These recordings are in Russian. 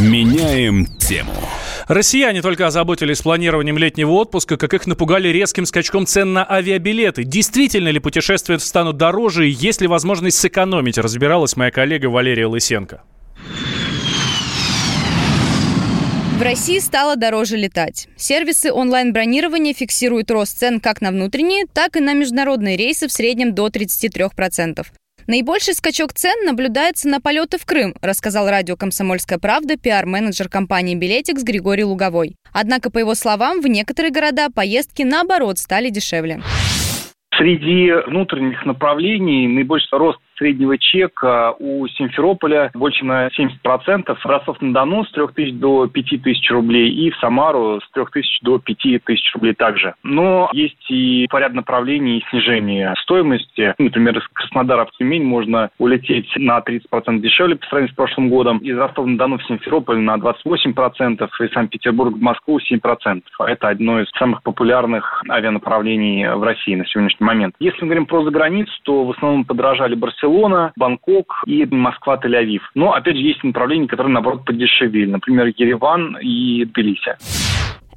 Меняем тему. Россияне только озаботились планированием летнего отпуска, как их напугали резким скачком цен на авиабилеты. Действительно ли путешествия станут дороже и есть ли возможность сэкономить, разбиралась моя коллега Валерия Лысенко. В России стало дороже летать. Сервисы онлайн-бронирования фиксируют рост цен как на внутренние, так и на международные рейсы в среднем до 33%. Наибольший скачок цен наблюдается на полеты в Крым, рассказал радио «Комсомольская правда» пиар-менеджер компании «Билетикс» Григорий Луговой. Однако, по его словам, в некоторые города поездки, наоборот, стали дешевле. Среди внутренних направлений наибольший рост среднего чека у Симферополя больше на 70%, Ростов-на-Дону с 3 тысяч до 5 тысяч рублей и в Самару с 3 тысяч до 5 тысяч рублей также. Но есть и по ряд направлений снижения стоимости. Например, из Краснодара в Тюмень можно улететь на 30% дешевле по сравнению с прошлым годом. Из Ростова-на-Дону в Симферополь на 28%, из Санкт-Петербурга в Москву 7%. Это одно из самых популярных авианаправлений в России на сегодняшний момент. Если мы говорим про заграницу, то в основном подорожали Барселона, Барселона, Бангкок и Москва, Тель-Авив. Но, опять же, есть направления, которые, наоборот, подешевели. Например, Ереван и Тбилиси.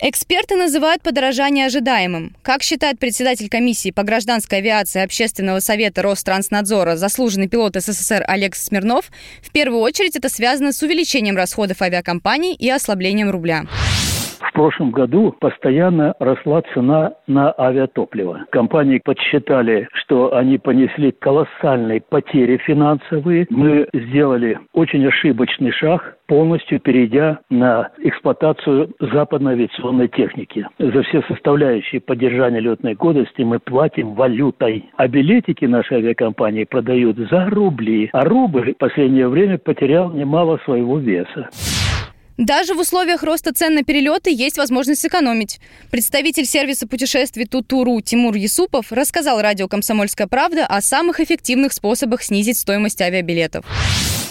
Эксперты называют подорожание ожидаемым. Как считает председатель комиссии по гражданской авиации Общественного совета Ространснадзора, заслуженный пилот СССР Олег Смирнов, в первую очередь это связано с увеличением расходов авиакомпаний и ослаблением рубля. Прошлом году постоянно росла цена на авиатопливо. Компании подсчитали, что они понесли колоссальные потери финансовые. Мы сделали очень ошибочный шаг, полностью перейдя на эксплуатацию западной авиационной техники. За все составляющие поддержания летной годности мы платим валютой. А билетики нашей авиакомпании продают за рубли. А рубль в последнее время потерял немало своего веса. Даже в условиях роста цен на перелеты есть возможность сэкономить. Представитель сервиса путешествий Тутуру Тимур Юсупов рассказал радио «Комсомольская правда» о самых эффективных способах снизить стоимость авиабилетов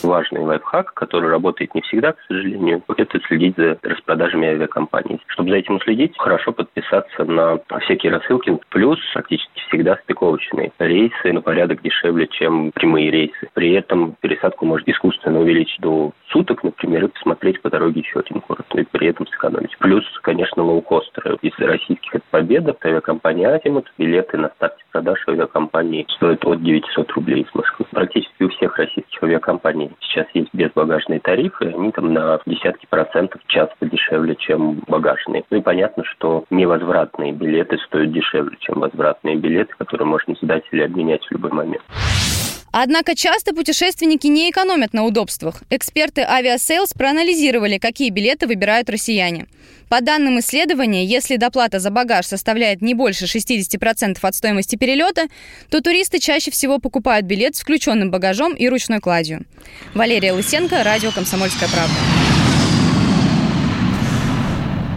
важный лайфхак, который работает не всегда, к сожалению, это следить за распродажами авиакомпаний. Чтобы за этим уследить, хорошо подписаться на всякие рассылки. Плюс практически всегда стыковочные рейсы на порядок дешевле, чем прямые рейсы. При этом пересадку может искусственно увеличить до суток, например, и посмотреть по дороге еще один город, и при этом сэкономить. Плюс, конечно, лоукостеры. Из российских это Победа, авиакомпания Азимут, билеты на старте продаж авиакомпании стоят от 900 рублей из Москвы. Практически у всех российских авиакомпаний сейчас есть безбагажные тарифы, они там на десятки процентов часто дешевле, чем багажные. Ну и понятно, что невозвратные билеты стоят дешевле, чем возвратные билеты, которые можно сдать или обменять в любой момент. Однако часто путешественники не экономят на удобствах. Эксперты Aviasales проанализировали, какие билеты выбирают россияне. По данным исследования, если доплата за багаж составляет не больше 60% от стоимости перелета, то туристы чаще всего покупают билет с включенным багажом и ручной кладью. Валерия Лысенко, радио «Комсомольская правда».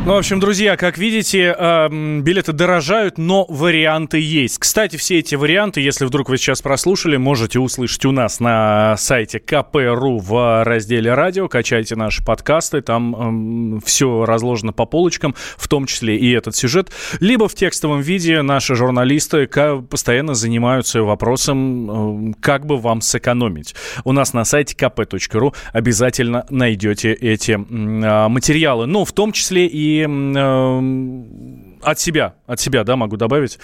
Ну, в общем, друзья, как видите, э, билеты дорожают, но варианты есть. Кстати, все эти варианты, если вдруг вы сейчас прослушали, можете услышать у нас на сайте КПРУ в разделе «Радио». Качайте наши подкасты, там э, все разложено по полочкам, в том числе и этот сюжет. Либо в текстовом виде наши журналисты постоянно занимаются вопросом, э, как бы вам сэкономить. У нас на сайте kp.ru обязательно найдете эти э, материалы. Ну, в том числе и э, от себя, от себя, да, могу добавить,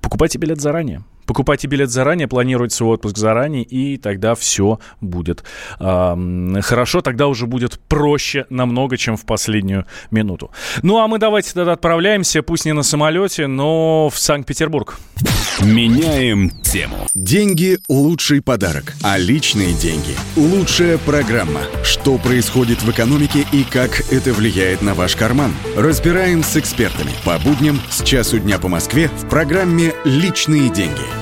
покупайте билет заранее. Покупайте билет заранее, планируйте свой отпуск заранее, и тогда все будет э, хорошо. Тогда уже будет проще намного, чем в последнюю минуту. Ну а мы давайте тогда отправляемся, пусть не на самолете, но в Санкт-Петербург. Меняем тему. Деньги – лучший подарок, а личные деньги – лучшая программа. Что происходит в экономике и как это влияет на ваш карман? Разбираем с экспертами по будням с часу дня по Москве в программе «Личные деньги».